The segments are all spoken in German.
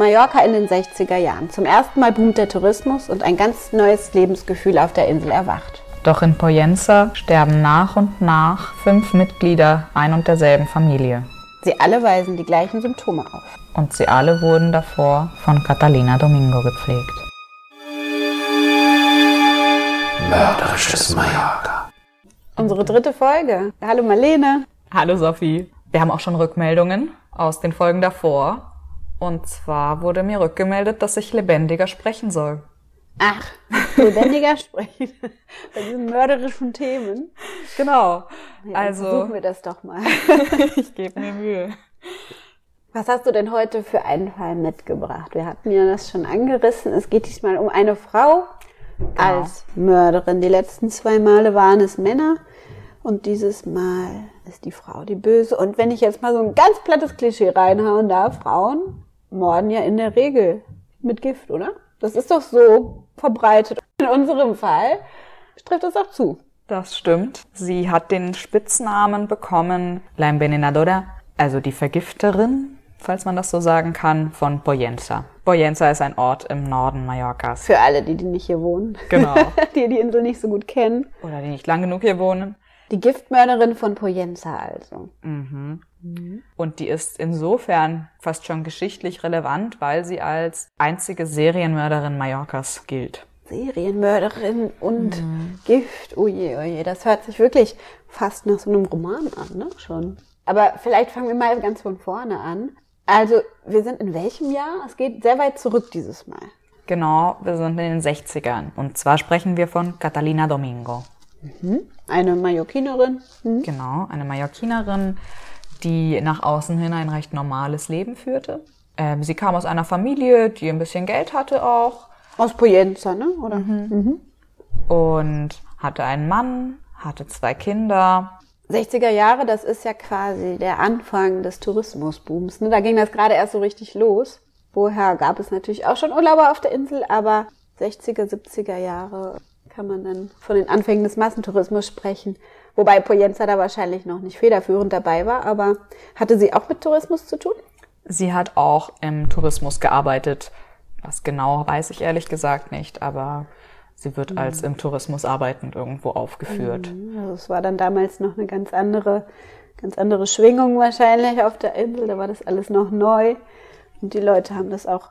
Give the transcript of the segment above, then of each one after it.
Mallorca in den 60er Jahren. Zum ersten Mal boomt der Tourismus und ein ganz neues Lebensgefühl auf der Insel erwacht. Doch in Poyenza sterben nach und nach fünf Mitglieder ein und derselben Familie. Sie alle weisen die gleichen Symptome auf. Und sie alle wurden davor von Catalina Domingo gepflegt. Mörderisches Mallorca. Unsere dritte Folge. Hallo Marlene. Hallo Sophie. Wir haben auch schon Rückmeldungen aus den Folgen davor. Und zwar wurde mir rückgemeldet, dass ich lebendiger sprechen soll. Ach, lebendiger sprechen bei diesen mörderischen Themen. Genau. Ja, also versuchen wir das doch mal. ich gebe mir Mühe. Was hast du denn heute für einen Fall mitgebracht? Wir hatten ja das schon angerissen. Es geht diesmal um eine Frau als Mörderin. Die letzten zwei Male waren es Männer und dieses Mal ist die Frau die Böse. Und wenn ich jetzt mal so ein ganz plattes Klischee reinhauen darf, Frauen morden ja in der Regel mit Gift, oder? Das ist doch so verbreitet. In unserem Fall trifft es auch zu. Das stimmt. Sie hat den Spitznamen bekommen, La Envenenadora, also die Vergifterin, falls man das so sagen kann, von Poyenza. Poyenza ist ein Ort im Norden Mallorcas. Für alle, die, die nicht hier wohnen. Genau. die die Insel nicht so gut kennen. Oder die nicht lang genug hier wohnen. Die Giftmörderin von Poyenza also. Und die ist insofern fast schon geschichtlich relevant, weil sie als einzige Serienmörderin Mallorcas gilt. Serienmörderin und Gift. Oje, oje, das hört sich wirklich fast nach so einem Roman an, ne? Schon. Aber vielleicht fangen wir mal ganz von vorne an. Also, wir sind in welchem Jahr? Es geht sehr weit zurück dieses Mal. Genau, wir sind in den 60ern. Und zwar sprechen wir von Catalina Domingo. Eine Mallorquinerin. Hm? Genau, eine Mallorquinerin, die nach außen hin ein recht normales Leben führte. Ähm, sie kam aus einer Familie, die ein bisschen Geld hatte auch Aus Poyenza, ne? Oder? und hatte einen Mann, hatte zwei Kinder. 60er Jahre, das ist ja quasi der Anfang des Tourismusbooms. Ne? Da ging das gerade erst so richtig los. Vorher gab es natürlich auch schon Urlauber auf der Insel, aber 60er, 70er Jahre kann man dann von den Anfängen des Massentourismus sprechen. Wobei Poyenza da wahrscheinlich noch nicht federführend dabei war, aber hatte sie auch mit Tourismus zu tun? Sie hat auch im Tourismus gearbeitet. Was genau weiß ich ehrlich gesagt nicht, aber sie wird als im Tourismus arbeitend irgendwo aufgeführt. Also es war dann damals noch eine ganz andere, ganz andere Schwingung wahrscheinlich auf der Insel. Da war das alles noch neu. Und die Leute haben das auch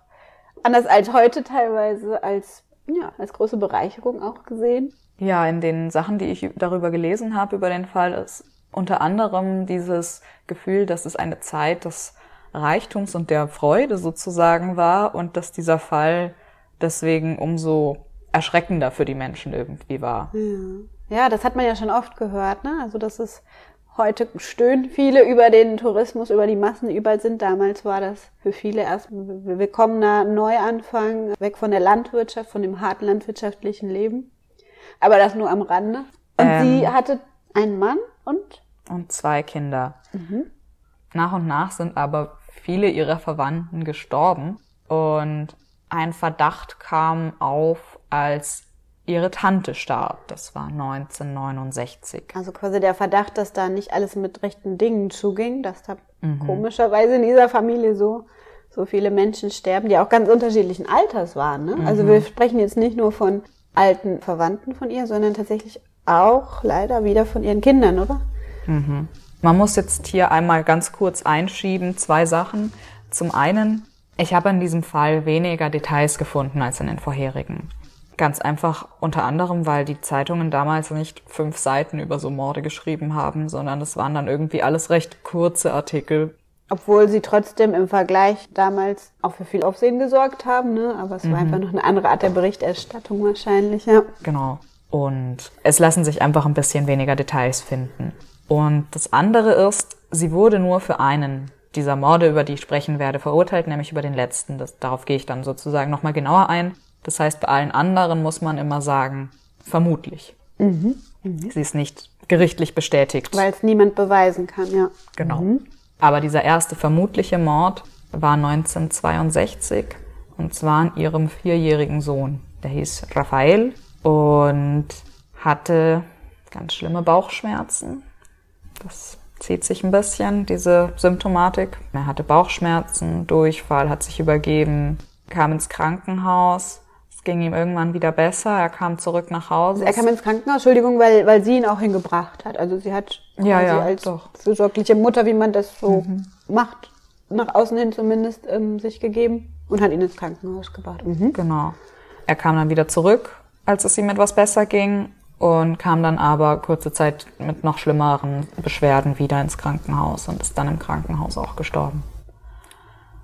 anders als heute teilweise als, ja, als große Bereicherung auch gesehen. Ja, in den Sachen, die ich darüber gelesen habe, über den Fall, ist unter anderem dieses Gefühl, dass es eine Zeit des Reichtums und der Freude sozusagen war und dass dieser Fall deswegen umso erschreckender für die Menschen irgendwie war. Ja, das hat man ja schon oft gehört, ne? Also das ist heute stöhnen viele über den Tourismus, über die Massen, die überall sind. Damals war das für viele erst ein willkommener Neuanfang, weg von der Landwirtschaft, von dem harten landwirtschaftlichen Leben. Aber das nur am Rande. Und Ähm. sie hatte einen Mann und Und zwei Kinder. Nach und nach sind aber viele ihrer Verwandten gestorben und ein Verdacht kam auf, als ihre Tante starb. Das war 1969. also quasi der Verdacht, dass da nicht alles mit rechten Dingen zuging, dass da komischerweise in dieser Familie so so viele Menschen sterben, die auch ganz unterschiedlichen Alters waren. Ne? Also wir sprechen jetzt nicht nur von alten Verwandten von ihr, sondern tatsächlich auch leider wieder von ihren Kindern, oder? Man muss jetzt hier einmal ganz kurz einschieben, zwei Sachen. Zum einen, ich habe in diesem Fall weniger Details gefunden als in den vorherigen. Ganz einfach unter anderem, weil die Zeitungen damals nicht fünf Seiten über so Morde geschrieben haben, sondern es waren dann irgendwie alles recht kurze Artikel. Obwohl sie trotzdem im Vergleich damals auch für viel Aufsehen gesorgt haben, ne? aber es war einfach noch eine andere Art der Berichterstattung wahrscheinlich, ja. Genau. Und es lassen sich einfach ein bisschen weniger Details finden. Und das andere ist, sie wurde nur für einen dieser Morde, über die ich sprechen werde, verurteilt, nämlich über den letzten. Das, darauf gehe ich dann sozusagen nochmal genauer ein. Das heißt, bei allen anderen muss man immer sagen, vermutlich. Sie ist nicht gerichtlich bestätigt. Weil es niemand beweisen kann, ja. Genau. Aber dieser erste vermutliche Mord war 1962 und zwar an ihrem vierjährigen Sohn. Der hieß Raphael und hatte ganz schlimme Bauchschmerzen. Das zieht sich ein bisschen, diese Symptomatik. Er hatte Bauchschmerzen, Durchfall, hat sich übergeben, kam ins Krankenhaus. Es ging ihm irgendwann wieder besser. Er kam zurück nach Hause. Er kam ins Krankenhaus, Entschuldigung, weil, weil sie ihn auch hingebracht hat. Also sie hat Ja, ja, als doch. fürsorgliche Mutter, wie man das so macht, nach außen hin zumindest, ähm, sich gegeben und hat ihn ins Krankenhaus gebracht. Mhm. Genau. Er kam dann wieder zurück, als es ihm etwas besser ging und kam dann aber kurze Zeit mit noch schlimmeren Beschwerden wieder ins Krankenhaus und ist dann im Krankenhaus auch gestorben.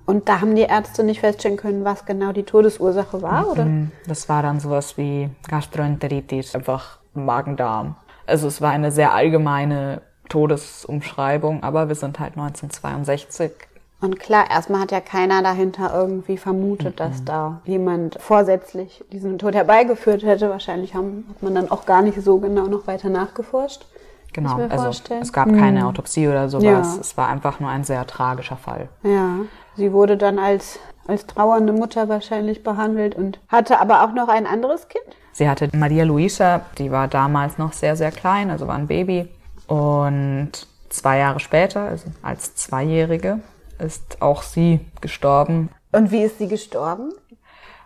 Und da haben die Ärzte nicht feststellen können, was genau die Todesursache war, oder? Das war dann sowas wie Gastroenteritis, einfach Magen-Darm. Also es war eine sehr allgemeine Todesumschreibung, aber wir sind halt 1962. Und klar, erstmal hat ja keiner dahinter irgendwie vermutet, dass da jemand vorsätzlich diesen Tod herbeigeführt hätte. Wahrscheinlich haben, hat man dann auch gar nicht so genau noch weiter nachgeforscht. Genau, mir also vorstellen. es gab keine Autopsie oder sowas. Ja. Es war einfach nur ein sehr tragischer Fall. Ja, sie wurde dann als, als trauernde Mutter wahrscheinlich behandelt und hatte aber auch noch ein anderes Kind. Sie hatte Maria Luisa, die war damals noch sehr, sehr klein, also war ein Baby. Und zwei Jahre später, also als Zweijährige, ist auch sie gestorben. Und wie ist sie gestorben?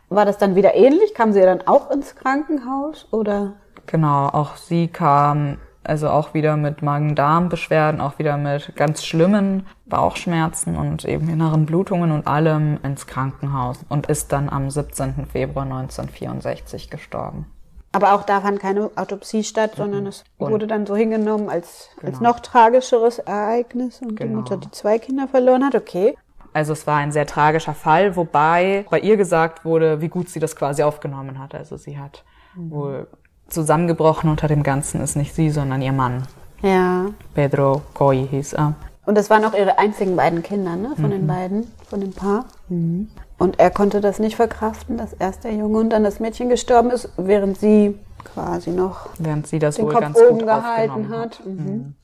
War das dann wieder ähnlich? Kam sie dann auch ins Krankenhaus oder? Genau, auch sie kam also auch wieder mit Magen-Darm-Beschwerden, auch wieder mit ganz schlimmen Bauchschmerzen und eben inneren Blutungen und allem ins Krankenhaus und ist dann am 17. Februar 1964 gestorben. Aber auch da fand keine Autopsie statt, sondern es Und- wurde dann so hingenommen als, als Genau. noch tragischeres Ereignis und die Genau. Mutter, die zwei Kinder verloren hat. Okay. Also es war ein sehr tragischer Fall, wobei bei ihr gesagt wurde, wie gut sie das quasi aufgenommen hat. Also sie hat wohl zusammengebrochen unter dem Ganzen ist nicht sie, sondern ihr Mann. Ja. Pedro Coy hieß er. Und das waren auch ihre einzigen beiden Kinder, ne? Von den beiden, von dem Paar. Und er konnte das nicht verkraften, dass erst der Junge und dann das Mädchen gestorben ist, während sie quasi noch Während sie das den wohl Kopf ganz oben gut gehalten hat. Mhm.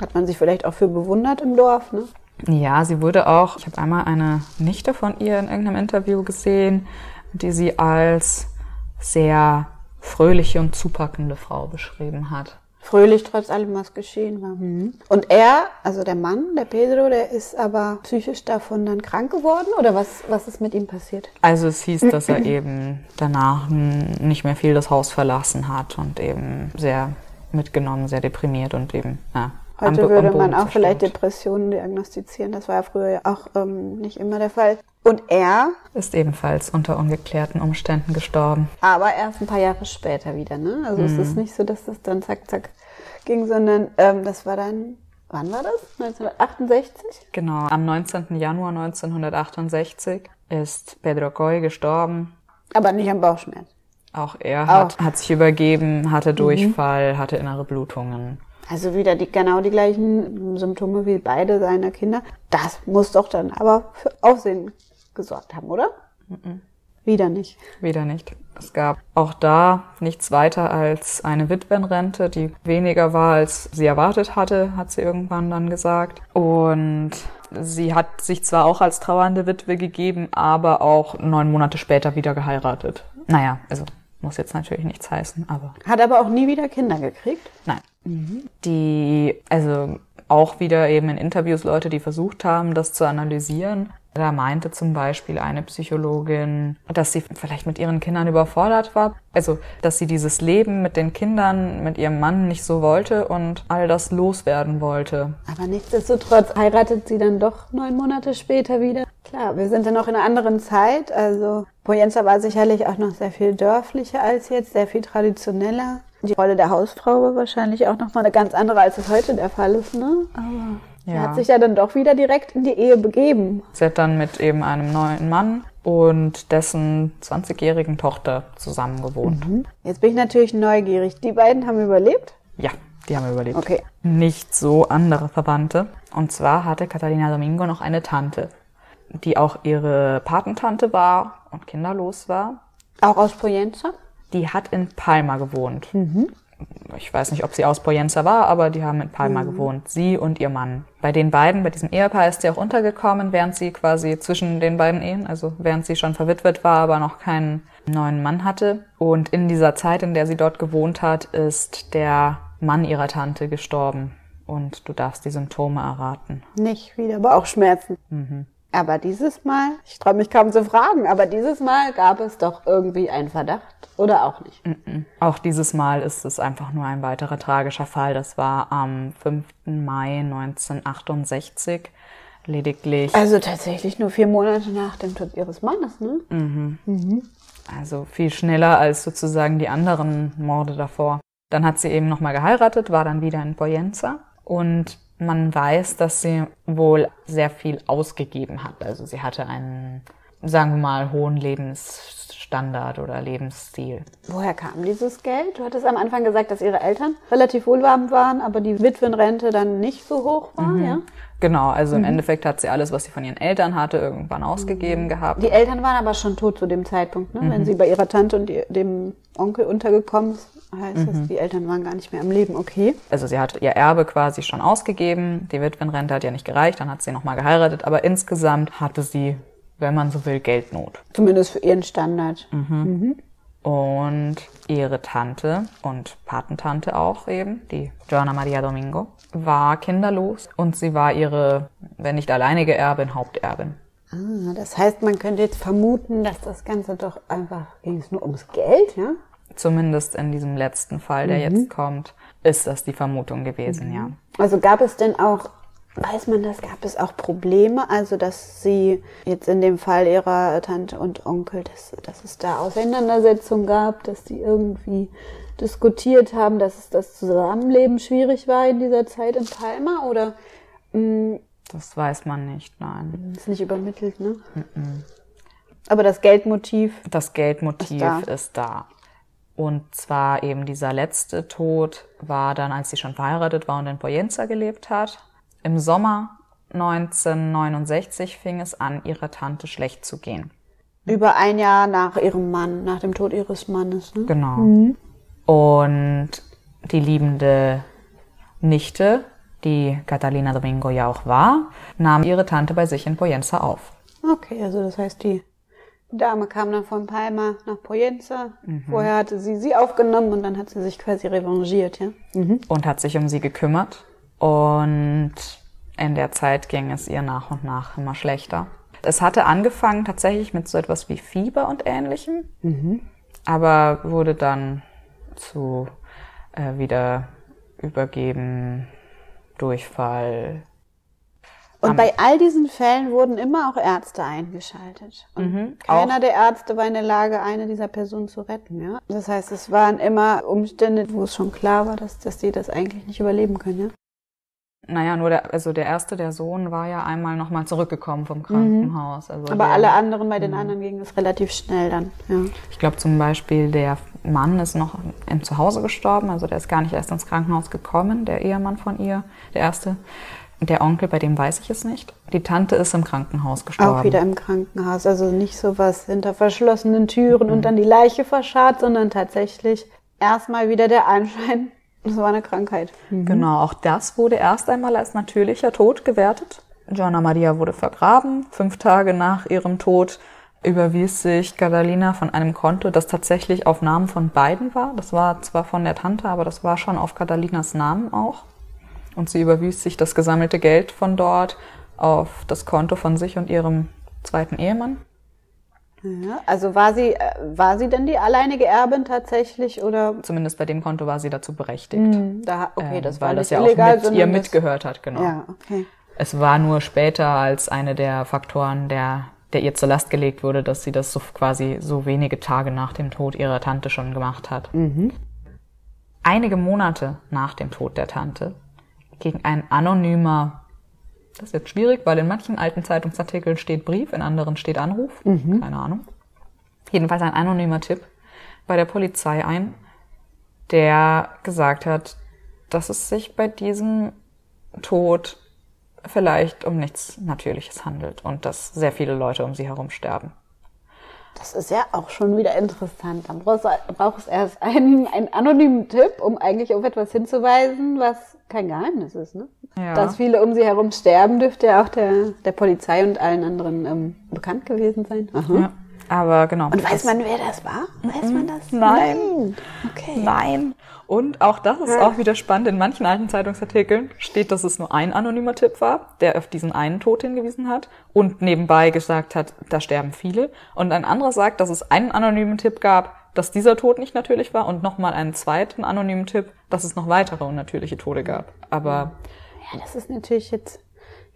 Hat man sich vielleicht auch für bewundert im Dorf, ne? Ja, sie wurde auch, ich habe einmal eine Nichte von ihr in irgendeinem Interview gesehen, die sie als sehr fröhliche und zupackende Frau beschrieben hat. Fröhlich trotz allem, was geschehen war. Und er, also der Mann, der Pedro, der ist aber psychisch davon dann krank geworden? Oder was, was ist mit ihm passiert? Also es hieß, dass er eben danach nicht mehr viel das Haus verlassen hat und eben sehr mitgenommen, sehr deprimiert und eben ja, Heute am würde man auch vielleicht zerstört. Depressionen diagnostizieren. Das war ja früher ja auch ähm, nicht immer der Fall. Und er, ist ebenfalls unter ungeklärten Umständen gestorben. aber erst ein paar Jahre später wieder, ne? Also es Mhm. ist nicht so, dass das dann zack, zack ging, sondern ähm, das war dann, wann war das? 1968? Genau, am 19. Januar 1968 ist Pedro Coy gestorben. Aber nicht am Bauchschmerz. Auch er hat, hat sich übergeben, hatte Durchfall, hatte innere Blutungen. Also wieder die, genau die gleichen Symptome wie beide seiner Kinder. Das muss doch dann aber für Aufsehen gesorgt haben, oder? Wieder nicht. Wieder nicht. Es gab auch da nichts weiter als eine Witwenrente, die weniger war, als sie erwartet hatte, hat sie irgendwann dann gesagt. Und sie hat sich zwar auch als trauernde Witwe gegeben, aber auch neun Monate später wieder geheiratet. Naja, also muss jetzt natürlich nichts heißen, aber Hat aber auch nie wieder Kinder gekriegt. Nein. Die, also auch wieder eben in Interviews Leute, die versucht haben, das zu analysieren. Da meinte zum Beispiel eine Psychologin, dass sie vielleicht mit ihren Kindern überfordert war. Also, dass sie dieses Leben mit den Kindern, mit ihrem Mann nicht so wollte und all das loswerden wollte. Aber nichtsdestotrotz heiratet sie dann doch neun Monate später wieder. Klar, wir sind ja noch in einer anderen Zeit. Also Poyenza war sicherlich auch noch sehr viel dörflicher als jetzt, sehr viel traditioneller. Die Rolle der Hausfrau war wahrscheinlich auch noch mal eine ganz andere, als es heute der Fall ist. Ne? Aber sie Ja. hat sich ja dann doch wieder direkt in die Ehe begeben. Sie hat dann mit eben einem neuen Mann und dessen 20-jährigen Tochter zusammen gewohnt. Jetzt bin ich natürlich neugierig. Die beiden haben überlebt? Ja, die haben überlebt. Okay. nicht so andere Verwandte. Und zwar hatte Catalina Domingo noch eine Tante, die auch ihre Patentante war und kinderlos war. Auch aus Poyenza? Die hat in Palma gewohnt. Ich weiß nicht, ob sie aus Poyenza war, aber die haben in Palma gewohnt. Sie und ihr Mann. Bei den beiden, bei diesem Ehepaar ist sie auch untergekommen, während sie quasi zwischen den beiden Ehen, also während sie schon verwitwet war, aber noch keinen neuen Mann hatte. Und in dieser Zeit, in der sie dort gewohnt hat, ist der Mann ihrer Tante gestorben. und du darfst die Symptome erraten. Nicht wieder Bauchschmerzen. Aber dieses Mal, ich traue mich kaum zu fragen, aber dieses Mal gab es doch irgendwie einen Verdacht oder auch nicht. Auch dieses Mal ist es einfach nur ein weiterer tragischer Fall. Das war am 5. Mai 1968. Lediglich, Also tatsächlich nur vier Monate nach dem Tod ihres Mannes, ne? also viel schneller als sozusagen die anderen Morde davor. Dann hat sie eben nochmal geheiratet, war dann wieder in Poyenza und man weiß, dass sie wohl sehr viel ausgegeben hat. Also sie hatte einen, sagen wir mal, hohen Lebensstandard oder Lebensstil. Woher kam dieses Geld? Du hattest am Anfang gesagt, dass ihre Eltern relativ wohlhabend waren, aber die Witwenrente dann nicht so hoch war, ja? Genau, also im Endeffekt hat sie alles, was sie von ihren Eltern hatte, irgendwann ausgegeben gehabt. Die Eltern waren aber schon tot zu dem Zeitpunkt, ne? Wenn sie bei ihrer Tante und dem Onkel untergekommen heißt das, die Eltern waren gar nicht mehr am Leben. Okay. also sie hat ihr Erbe quasi schon ausgegeben. Die Witwenrente hat ja nicht gereicht, dann hat sie nochmal geheiratet. Aber insgesamt hatte sie, wenn man so will, Geldnot. Zumindest für ihren Standard. Und ihre Tante und Patentante auch eben, die Joanna Maria Domingo, war kinderlos und sie war ihre, wenn nicht alleinige Erbin, Haupterbin. Ah, das heißt, man könnte jetzt vermuten, dass das Ganze doch einfach ging es nur ums Geld, ja? Zumindest in diesem letzten Fall, der jetzt kommt, ist das die Vermutung gewesen, ja. Also gab es denn auch, weiß man das, gab es auch Probleme? Also, dass sie jetzt in dem Fall ihrer Tante und Onkel, dass, dass es da Auseinandersetzungen gab, dass die irgendwie diskutiert haben, dass es das Zusammenleben schwierig war in dieser Zeit in Palma? Oder mh, Das weiß man nicht, nein. ist nicht übermittelt, ne? Aber das Geldmotiv, Das Geldmotiv Ist da. ist da. Und zwar eben dieser letzte Tod war dann, als sie schon verheiratet war und in Poyenza gelebt hat. Im Sommer 1969 fing es an, ihrer Tante schlecht zu gehen. über ein Jahr nach ihrem Mann, nach dem Tod ihres Mannes, ne? Genau. Und die liebende Nichte, die Catalina Domingo ja auch war, nahm ihre Tante bei sich in Poyenza auf. Okay, also das heißt, die Dame kam dann von Palma nach Poyenza. Vorher hatte sie sie aufgenommen und dann hat sie sich quasi revanchiert, ja? und hat sich um sie gekümmert. Und in der Zeit ging es ihr nach und nach immer schlechter. Es hatte angefangen tatsächlich mit so etwas wie Fieber und ähnlichem, aber wurde dann zu äh, wieder übergeben, Durchfall. Und Am- bei all diesen Fällen wurden immer auch Ärzte eingeschaltet. Und keiner auch. der Ärzte war in der Lage, eine dieser Personen zu retten, ja? Das heißt, es waren immer Umstände, wo es schon klar war, dass, dass die das eigentlich nicht überleben können, ja? Naja, nur der, also der erste, der Sohn, war ja einmal nochmal zurückgekommen vom Krankenhaus. Also Aber der, alle anderen, bei den anderen ging es relativ schnell dann, ja. Ich glaube zum Beispiel, der Mann ist noch im Zuhause gestorben, also der ist gar nicht erst ins Krankenhaus gekommen, der Ehemann von ihr, der erste. Der Onkel, bei dem weiß ich es nicht. Die Tante ist im Krankenhaus gestorben. Auch wieder im Krankenhaus. Also nicht so was hinter verschlossenen Türen und dann die Leiche verscharrt, sondern tatsächlich erstmal wieder der Anschein, es war eine Krankheit. Genau, auch das wurde erst einmal als natürlicher Tod gewertet. Gianna Maria wurde vergraben. Fünf Tage nach ihrem Tod überwies sich Catalina von einem Konto, das tatsächlich auf Namen von beiden war. Das war zwar von der Tante, aber das war schon auf Catalinas Namen auch. Und sie überwies sich das gesammelte Geld von dort auf das Konto von sich und ihrem zweiten Ehemann. Ja, also war sie, äh, war sie denn die alleinige Erbin tatsächlich oder? Zumindest bei dem Konto war sie dazu berechtigt. Da, okay, Ähm, das war weil das ja auch illegal, mit sondern ihr mitgehört hat, genau. Ja, okay. Es war nur später als eine der Faktoren, der, der ihr zur Last gelegt wurde, dass sie das so quasi so wenige Tage nach dem Tod ihrer Tante schon gemacht hat. Einige Monate nach dem Tod der Tante ging ein anonymer, das ist jetzt schwierig, weil in manchen alten Zeitungsartikeln steht Brief, in anderen steht Anruf, keine Ahnung. Jedenfalls ein anonymer Tipp bei der Polizei ein, der gesagt hat, dass es sich bei diesem Tod vielleicht um nichts Natürliches handelt und dass sehr viele Leute um sie herum sterben. Das ist ja auch schon wieder interessant. Dann braucht es erst einen, einen anonymen Tipp, um eigentlich auf etwas hinzuweisen, was kein Geheimnis ist. Ne? Ja. Dass viele um sie herum sterben, dürfte ja auch der, der Polizei und allen anderen ähm, bekannt gewesen sein. Aha. Ja, aber genau. Und weiß man, wer das war? Weiß man das? Nein. Okay. Nein. Und auch das ist auch wieder spannend. In manchen alten Zeitungsartikeln steht, dass es nur ein anonymer Tipp war, der auf diesen einen Tod hingewiesen hat und nebenbei gesagt hat, da sterben viele. Und ein anderer sagt, dass es einen anonymen Tipp gab, dass dieser Tod nicht natürlich war und nochmal einen zweiten anonymen Tipp, dass es noch weitere unnatürliche Tode gab. Aber Ja, das ist natürlich jetzt,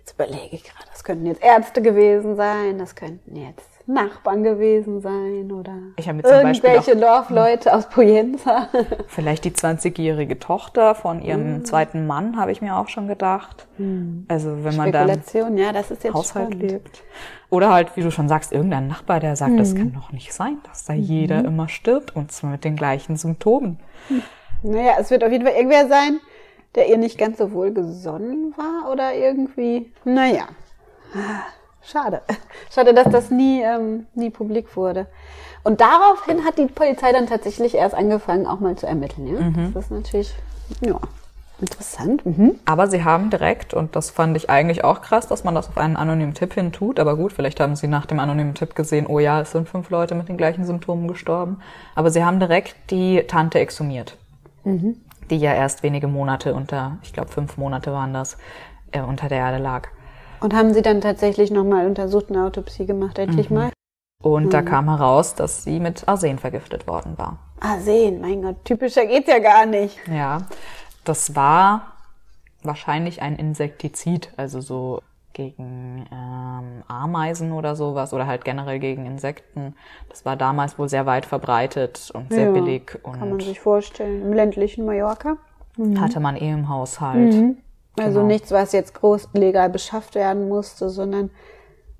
jetzt überlege ich gerade, das könnten jetzt Ärzte gewesen sein, das könnten jetzt Nachbarn gewesen sein oder Ich habe mir zum Beispiel irgendwelche Dorfleute aus Poyenza. vielleicht die 20-jährige Tochter von ihrem zweiten Mann, habe ich mir auch schon gedacht. Also wenn man Spekulation, ja, das ist jetzt Haushalt spannend. lebt. Oder halt, wie du schon sagst, irgendein Nachbar, der sagt, das kann doch nicht sein, dass da jeder immer stirbt und zwar mit den gleichen Symptomen. Naja, es wird auf jeden Fall irgendwer sein, der ihr nicht ganz so wohlgesonnen war oder irgendwie. Naja. Schade. Schade, dass das nie, ähm, nie publik wurde. Und daraufhin hat die Polizei dann tatsächlich erst angefangen, auch mal zu ermitteln. Ja? Das ist natürlich, ja, interessant. Mhm. Aber sie haben direkt, und das fand ich eigentlich auch krass, dass man das auf einen anonymen Tipp hin tut, aber gut, vielleicht haben sie nach dem anonymen Tipp gesehen, oh ja, es sind fünf Leute mit den gleichen Symptomen gestorben. Aber sie haben direkt die Tante exhumiert, die ja erst wenige Monate unter, ich glaube fünf Monate waren das, äh, unter der Erde lag. Und haben sie dann tatsächlich nochmal untersucht, eine Autopsie gemacht, endlich mal? Und da kam heraus, dass sie mit Arsen vergiftet worden war. Arsen, mein Gott, typischer geht's ja gar nicht. Ja, das war wahrscheinlich ein Insektizid, also so gegen ähm, Ameisen oder sowas oder halt generell gegen Insekten. Das war damals wohl sehr weit verbreitet und sehr Ja, billig Kann man und sich vorstellen. Im ländlichen Mallorca. hatte man eh im Haushalt. Also Genau. nichts, was jetzt groß legal beschafft werden musste, sondern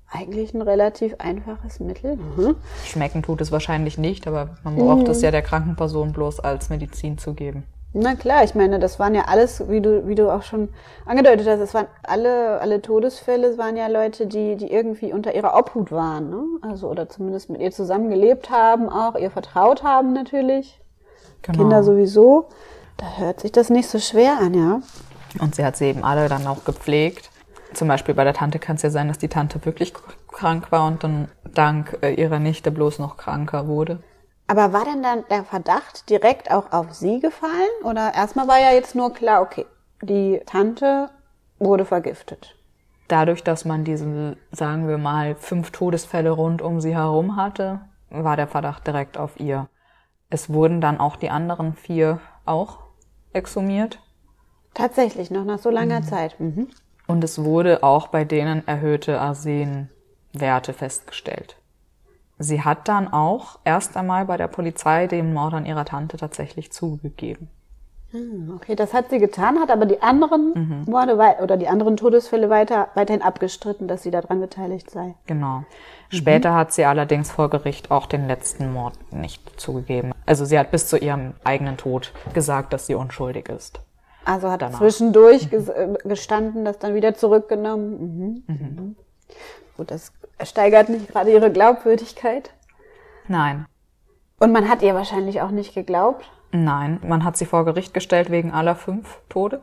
eigentlich ein relativ einfaches Mittel. Mhm. Schmecken tut es wahrscheinlich nicht, aber man braucht es ja der kranken Person bloß als Medizin zu geben. Na klar, ich meine, das waren ja alles, wie du, wie du auch schon angedeutet hast, es waren alle, alle Todesfälle, es waren ja Leute, die, die irgendwie unter ihrer Obhut waren, ne? Also, oder zumindest mit ihr zusammengelebt haben, auch ihr vertraut haben natürlich. Genau. Kinder sowieso. Da hört sich das nicht so schwer an, ja. Und sie hat sie eben alle dann auch gepflegt. Zum Beispiel bei der Tante kann es ja sein, dass die Tante wirklich krank war und dann dank äh, ihrer Nichte bloß noch kranker wurde. Aber war denn dann der Verdacht direkt auch auf sie gefallen? Oder erstmal war ja jetzt nur klar, okay, die Tante wurde vergiftet. Dadurch, dass man diese, sagen wir mal, fünf Todesfälle rund um sie herum hatte, war der Verdacht direkt auf ihr. Es wurden dann auch die anderen vier auch exhumiert. Tatsächlich, noch nach so langer Zeit. Mhm. Und es wurde auch bei denen erhöhte Arsenwerte festgestellt. Sie hat dann auch erst einmal bei der Polizei den Mord an ihrer Tante tatsächlich zugegeben. Hm, Okay, das hat sie getan, hat aber die anderen Morde wei- oder die anderen Todesfälle weiter, weiterhin abgestritten, dass sie daran beteiligt sei. Genau. Später hat sie allerdings vor Gericht auch den letzten Mord nicht zugegeben. Also sie hat bis zu ihrem eigenen Tod gesagt, dass sie unschuldig ist. Also hat Danach. zwischendurch ges äh, gestanden, das dann wieder zurückgenommen. Mhm. Mhm. Gut, das steigert nicht gerade ihre Glaubwürdigkeit. Nein. Und man hat ihr wahrscheinlich auch nicht geglaubt. Nein, man hat sie vor Gericht gestellt wegen aller fünf Tode.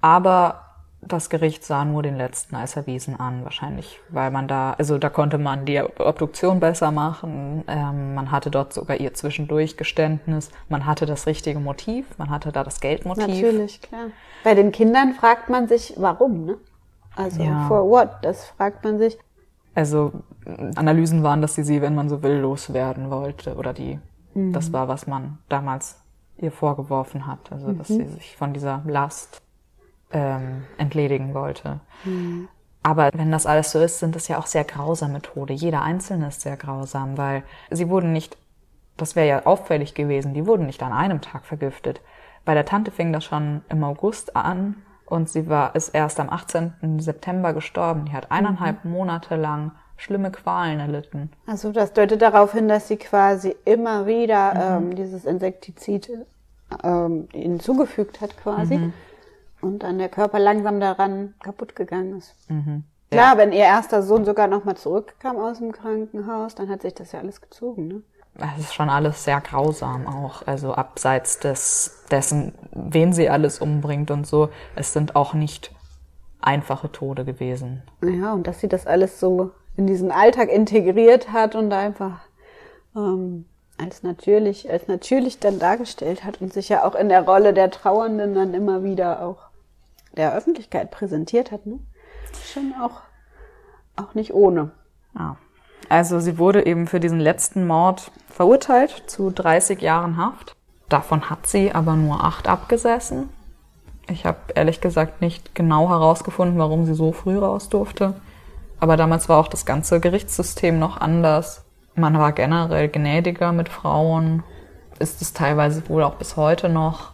Aber das Gericht sah nur den letzten als erwiesen an, wahrscheinlich, weil man da, also da konnte man die Obduktion besser machen. Ähm, man hatte dort sogar ihr zwischendurch Geständnis. Man hatte das richtige Motiv. Man hatte da das Geldmotiv. Natürlich, klar. Bei den Kindern fragt man sich, warum, ne? Also, Ja. for what? Das fragt man sich. Also Analysen waren, dass sie sie, wenn man so will, loswerden wollte. Oder die, das war, was man damals ihr vorgeworfen hat. Also dass sie sich von dieser Last ähm, entledigen wollte. Aber wenn das alles so ist, sind das ja auch sehr grausame Tode. Jeder einzelne ist sehr grausam, weil sie wurden nicht, das wäre ja auffällig gewesen, die wurden nicht an einem Tag vergiftet. Bei der Tante fing das schon im August an und sie war, ist erst am 18. September gestorben. Die hat eineinhalb Monate lang schlimme Qualen erlitten. Also, das deutet darauf hin, dass sie quasi immer wieder ähm, dieses Insektizid ähm, ihnen zugefügt hat, quasi. Und dann der Körper langsam daran kaputt gegangen ist. Klar, wenn ihr erster Sohn sogar nochmal zurückkam aus dem Krankenhaus, dann hat sich das ja alles gezogen, ne? Es ist schon alles sehr grausam auch. Also abseits des, dessen, wen sie alles umbringt und so. Es sind auch nicht einfache Tode gewesen. Ja, und dass sie das alles so in diesen Alltag integriert hat und einfach ähm, als natürlich, als natürlich dann dargestellt hat und sich ja auch in der Rolle der Trauernden dann immer wieder auch der Öffentlichkeit präsentiert hat. Ne? Schon auch, auch nicht ohne. Ja. Also sie wurde eben für diesen letzten Mord verurteilt zu 30 Jahren Haft. Davon hat sie aber nur acht abgesessen. Ich habe ehrlich gesagt nicht genau herausgefunden, warum sie so früh raus durfte. Aber damals war auch das ganze Gerichtssystem noch anders. Man war generell gnädiger mit Frauen, ist es teilweise wohl auch bis heute noch.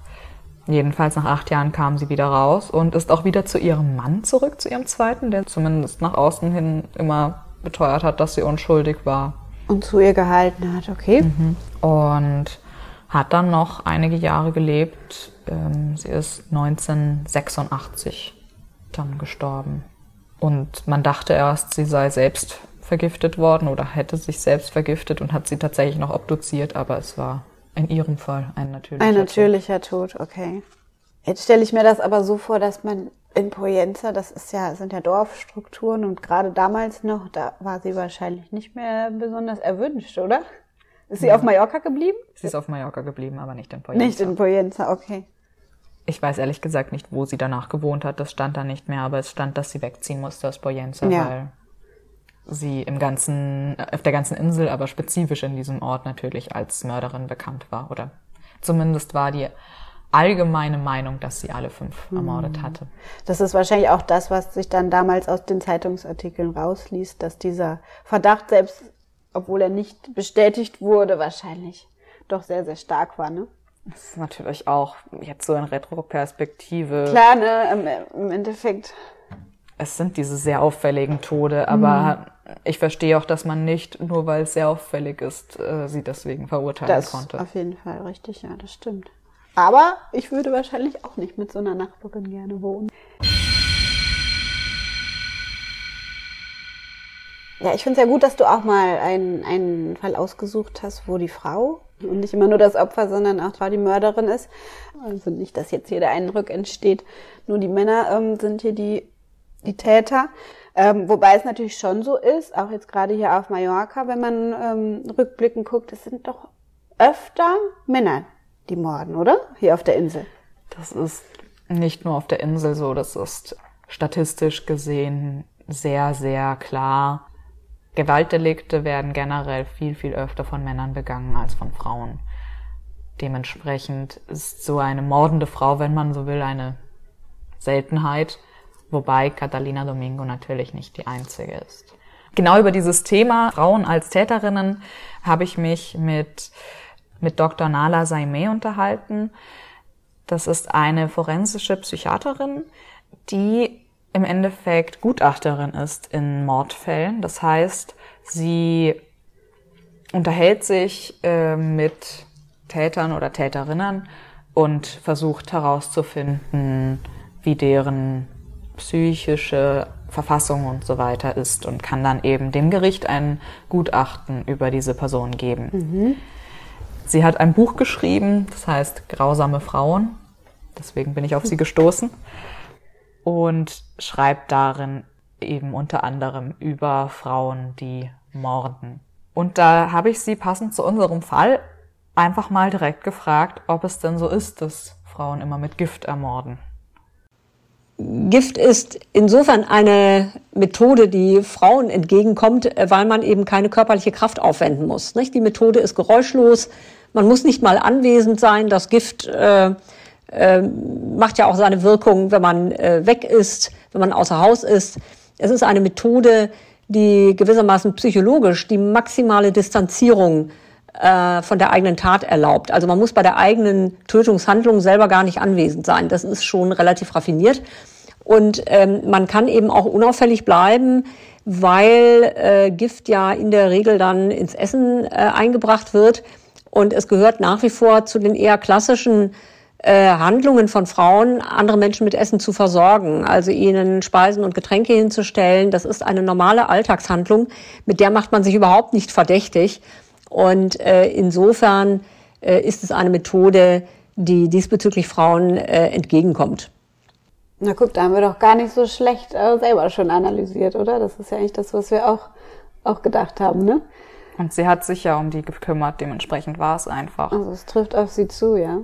Jedenfalls nach acht Jahren kam sie wieder raus und ist auch wieder zu ihrem Mann zurück, zu ihrem zweiten, der zumindest nach außen hin immer beteuert hat, dass sie unschuldig war. Und zu ihr gehalten hat, okay. Mhm. Und hat dann noch einige Jahre gelebt. Ähm, sie ist 1986 dann gestorben. Und man dachte erst, sie sei selbst vergiftet worden oder hätte sich selbst vergiftet und hat sie tatsächlich noch obduziert, aber es war in ihrem Fall ein natürlicher Ein natürlicher Tod, Tod okay. Jetzt stelle ich mir das aber so vor, dass man in Poyenza, das ist ja, sind ja Dorfstrukturen und gerade damals noch, da war sie wahrscheinlich nicht mehr besonders erwünscht, oder? Ist sie ja. auf Mallorca geblieben? Sie ist auf Mallorca geblieben, aber nicht in Poyenza. Nicht in Poyenza, okay. Ich weiß ehrlich gesagt nicht, wo sie danach gewohnt hat. Das stand da nicht mehr, aber es stand, dass sie wegziehen musste aus Poyenza, ja. weil sie im ganzen, auf der ganzen Insel, aber spezifisch in diesem Ort natürlich als Mörderin bekannt war. Oder zumindest war die allgemeine Meinung, dass sie alle fünf mhm. ermordet hatte. Das ist wahrscheinlich auch das, was sich dann damals aus den Zeitungsartikeln rausliest, dass dieser Verdacht selbst, obwohl er nicht bestätigt wurde, wahrscheinlich doch sehr, sehr stark war, ne? Das ist natürlich auch jetzt so in Retroperspektive. Klar, ne, im, im Endeffekt. Es sind diese sehr auffälligen Tode, aber mhm. ich verstehe auch, dass man nicht, nur weil es sehr auffällig ist, äh, sie deswegen verurteilen das konnte. Auf jeden Fall, richtig, ja, das stimmt. Aber ich würde wahrscheinlich auch nicht mit so einer Nachbarin gerne wohnen. Ja, ich finde es ja gut, dass du auch mal einen, einen Fall ausgesucht hast, wo die Frau und nicht immer nur das Opfer, sondern auch die Mörderin ist. Also nicht, dass jetzt hier der Eindruck entsteht, nur die Männer ähm, sind hier die, die Täter. Ähm, wobei es natürlich schon so ist, auch jetzt gerade hier auf Mallorca, wenn man ähm, rückblickend guckt, es sind doch öfter Männer, die morden, oder? Hier auf der Insel. Das ist nicht nur auf der Insel so, das ist statistisch gesehen sehr, sehr klar. Gewaltdelikte werden generell viel, viel öfter von Männern begangen als von Frauen. Dementsprechend ist so eine mordende Frau, wenn man so will, eine Seltenheit, wobei Catalina Domingo natürlich nicht die einzige ist. Genau über dieses Thema Frauen als Täterinnen habe ich mich mit mit Dr. Nala Saime unterhalten. Das ist eine forensische Psychiaterin, die im Endeffekt Gutachterin ist in Mordfällen. Das heißt, sie unterhält sich äh, mit Tätern oder Täterinnen und versucht herauszufinden, wie deren psychische Verfassung und so weiter ist und kann dann eben dem Gericht ein Gutachten über diese Person geben. Mhm. Sie hat ein Buch geschrieben, das heißt Grausame Frauen. Deswegen bin ich auf sie gestoßen. Und schreibt darin eben unter anderem über Frauen, die morden. Und da habe ich sie passend zu unserem Fall einfach mal direkt gefragt, ob es denn so ist, dass Frauen immer mit Gift ermorden. Gift ist insofern eine Methode, die Frauen entgegenkommt, weil man eben keine körperliche Kraft aufwenden muss. Die Methode ist geräuschlos, man muss nicht mal anwesend sein. Das Gift äh, äh, macht ja auch seine Wirkung, wenn man äh, weg ist, wenn man außer Haus ist. Es ist eine Methode, die gewissermaßen psychologisch die maximale Distanzierung äh, von der eigenen Tat erlaubt. Also man muss bei der eigenen Tötungshandlung selber gar nicht anwesend sein. Das ist schon relativ raffiniert. Und ähm, man kann eben auch unauffällig bleiben, weil äh, Gift ja in der Regel dann ins Essen äh, eingebracht wird. Und es gehört nach wie vor zu den eher klassischen äh, Handlungen von Frauen, andere Menschen mit Essen zu versorgen, also ihnen Speisen und Getränke hinzustellen. Das ist eine normale Alltagshandlung, mit der macht man sich überhaupt nicht verdächtig. Und äh, insofern äh, ist es eine Methode, die diesbezüglich Frauen äh, entgegenkommt. Na guck, da haben wir doch gar nicht so schlecht äh, selber schon analysiert, oder? Das ist ja eigentlich das, was wir auch, auch gedacht haben, ne? Und sie hat sich ja um die gekümmert, dementsprechend war es einfach. Also es trifft auf sie zu, ja.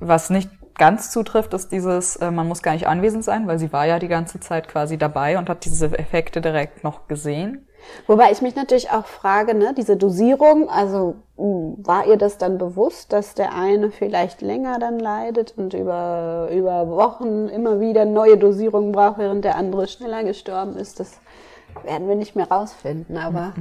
Was nicht ganz zutrifft, ist dieses, äh, man muss gar nicht anwesend sein, weil sie war ja die ganze Zeit quasi dabei und hat diese Effekte direkt noch gesehen. Wobei ich mich natürlich auch frage, ne, diese Dosierung, also mh, war ihr das dann bewusst, dass der eine vielleicht länger dann leidet und über, über Wochen immer wieder neue Dosierungen braucht, während der andere schneller gestorben ist? Das werden wir nicht mehr rausfinden, aber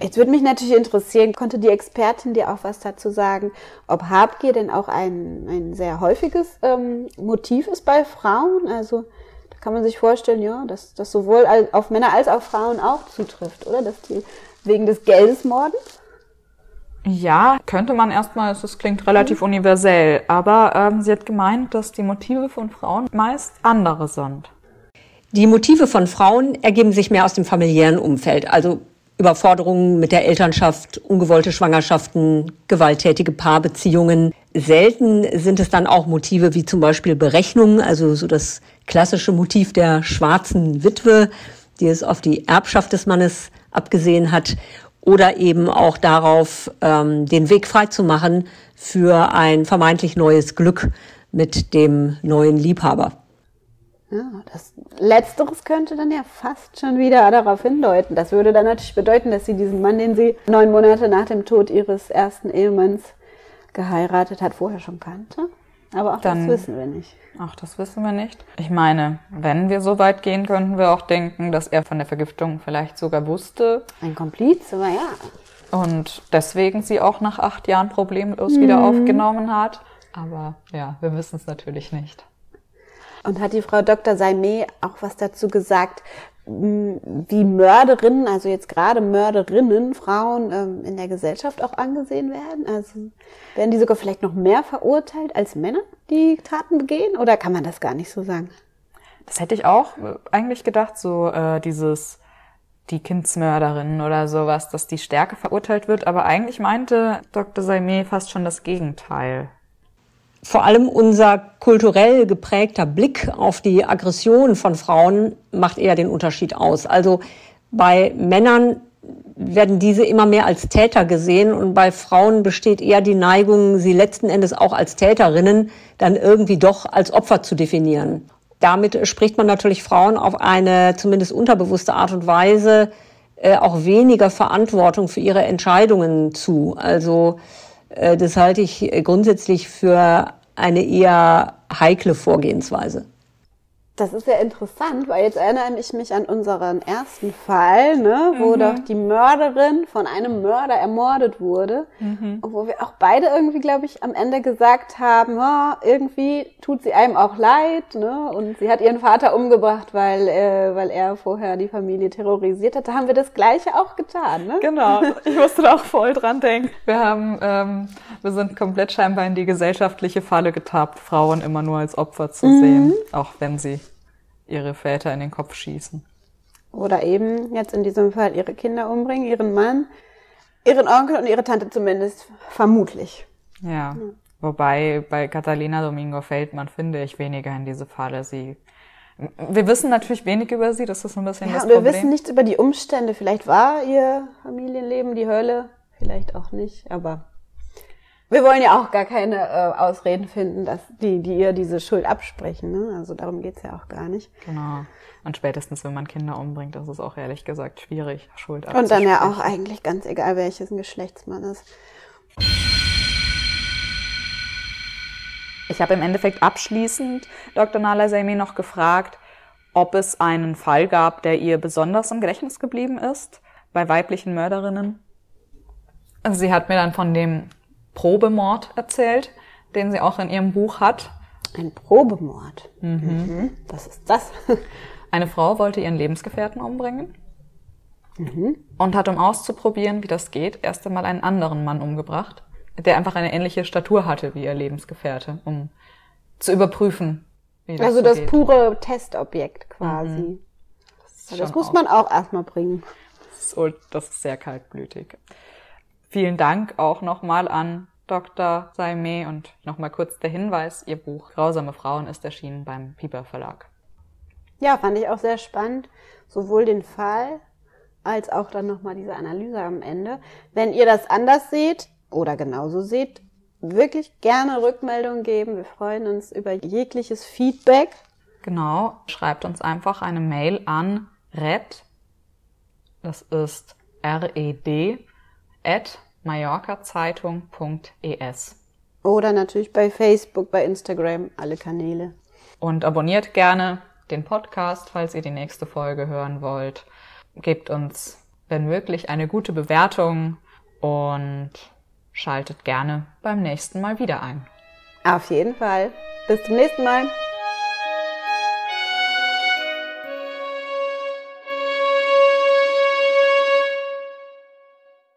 jetzt würde mich natürlich interessieren, konnte die Expertin dir auch was dazu sagen, ob Habgier denn auch ein, ein sehr häufiges ähm, Motiv ist bei Frauen? Also da kann man sich vorstellen, ja, dass das sowohl auf Männer als auch Frauen auch zutrifft, oder? Dass die wegen des Geldes morden? Ja, könnte man erstmal, es klingt relativ universell, aber ähm, sie hat gemeint, dass die Motive von Frauen meist andere sind. Die Motive von Frauen ergeben sich mehr aus dem familiären Umfeld, also Überforderungen mit der Elternschaft, ungewollte Schwangerschaften, gewalttätige Paarbeziehungen. Selten sind es dann auch Motive wie zum Beispiel Berechnungen, also so das klassische Motiv der schwarzen Witwe, die es auf die Erbschaft des Mannes abgesehen hat, oder eben auch darauf, ähm, den Weg freizumachen für ein vermeintlich neues Glück mit dem neuen Liebhaber. Ja, das Letzteres könnte dann ja fast schon wieder darauf hindeuten. Das würde dann natürlich bedeuten, dass sie diesen Mann, den sie neun Monate nach dem Tod ihres ersten Ehemanns geheiratet hat, vorher schon kannte. Aber auch Dann- das wissen wir nicht. Ach, das wissen wir nicht. Ich meine, wenn wir so weit gehen, könnten wir auch denken, dass er von der Vergiftung vielleicht sogar wusste Ein Kompliz, aber ja. und deswegen sie auch nach acht Jahren problemlos wieder aufgenommen hat. Aber ja, wir wissen es natürlich nicht. Und hat die Frau Dr. Saime auch was dazu gesagt, wie Mörderinnen, also jetzt gerade Mörderinnen, Frauen ähm, in der Gesellschaft auch angesehen werden? Also werden die sogar vielleicht noch mehr verurteilt als Männer, die Taten begehen? Oder kann man das gar nicht so sagen? Das hätte ich auch äh, eigentlich gedacht, so äh, dieses die Kindsmörderin oder sowas, dass die stärker verurteilt wird. Aber eigentlich meinte Dr. Saime fast schon das Gegenteil. Vor allem unser kulturell geprägter Blick auf die Aggression von Frauen macht eher den Unterschied aus. Also bei Männern werden diese immer mehr als Täter gesehen und bei Frauen besteht eher die Neigung, sie letzten Endes auch als Täterinnen dann irgendwie doch als Opfer zu definieren. Damit spricht man natürlich Frauen auf eine zumindest unterbewusste Art und Weise äh, auch weniger Verantwortung für ihre Entscheidungen zu. Also das halte ich äh, grundsätzlich für eine eher heikle Vorgehensweise. Das ist ja interessant, weil jetzt erinnere ich mich an unseren ersten Fall, ne, wo doch die Mörderin von einem Mörder ermordet wurde. Und wo wir auch beide irgendwie, glaube ich, am Ende gesagt haben, ja, irgendwie tut sie einem auch leid, ne? Und sie hat ihren Vater umgebracht, weil, äh, weil er vorher die Familie terrorisiert hat. Da haben wir das Gleiche auch getan, ne? Genau, ich musste da auch voll dran denken. Wir haben, ähm, wir sind komplett scheinbar in die gesellschaftliche Falle getappt, Frauen immer nur als Opfer zu sehen, auch wenn sie ihre Väter in den Kopf schießen. Oder eben jetzt in diesem Fall ihre Kinder umbringen, ihren Mann, ihren Onkel und ihre Tante zumindest, vermutlich. Ja. Wobei bei Catalina Domingo Feldmann finde ich weniger in diese Falle. Sie, wir wissen natürlich wenig über sie, das ist ein bisschen Ja, das und wir Problem. wissen nichts über die Umstände. Vielleicht war ihr Familienleben die Hölle, vielleicht auch nicht, aber wir wollen ja auch gar keine äh, Ausreden finden, dass die, die ihr diese Schuld absprechen. Ne? Also darum geht's ja auch gar nicht. Genau. Und spätestens, wenn man Kinder umbringt, ist es auch ehrlich gesagt schwierig, Schuld Und dann ja auch abzusprechen. eigentlich ganz egal, welches Geschlechtsmann ist. Ich habe im Endeffekt abschließend Dr. Nala Saimi noch gefragt, ob es einen Fall gab, der ihr besonders im Gedächtnis geblieben ist bei weiblichen Mörderinnen. Also sie hat mir dann von dem Probemord erzählt, den sie auch in ihrem Buch hat. Ein Probemord. Mhm. Was ist das? Eine Frau wollte ihren Lebensgefährten umbringen und hat, um auszuprobieren, wie das geht, erst einmal einen anderen Mann umgebracht, der einfach eine ähnliche Statur hatte wie ihr Lebensgefährte, um zu überprüfen, wie das also so das geht. pure Testobjekt quasi. Ja, das schon muss man auch erstmal bringen. Das ist, das ist sehr kaltblütig. Vielen Dank auch nochmal an Dr. Saime und nochmal kurz der Hinweis, Ihr Buch Grausame Frauen ist erschienen beim Pieper Verlag. Ja, fand ich auch sehr spannend. Sowohl den Fall als auch dann nochmal diese Analyse am Ende. Wenn ihr das anders seht oder genauso seht, wirklich gerne Rückmeldung geben. Wir freuen uns über jegliches Feedback. Genau, schreibt uns einfach eine Mail an red, das ist red, at mallorcazeitung.es. Oder natürlich bei Facebook, bei Instagram, alle Kanäle. Und abonniert gerne den Podcast, falls ihr die nächste Folge hören wollt. Gebt uns, wenn möglich, eine gute Bewertung und schaltet gerne beim nächsten Mal wieder ein. Auf jeden Fall. Bis zum nächsten Mal.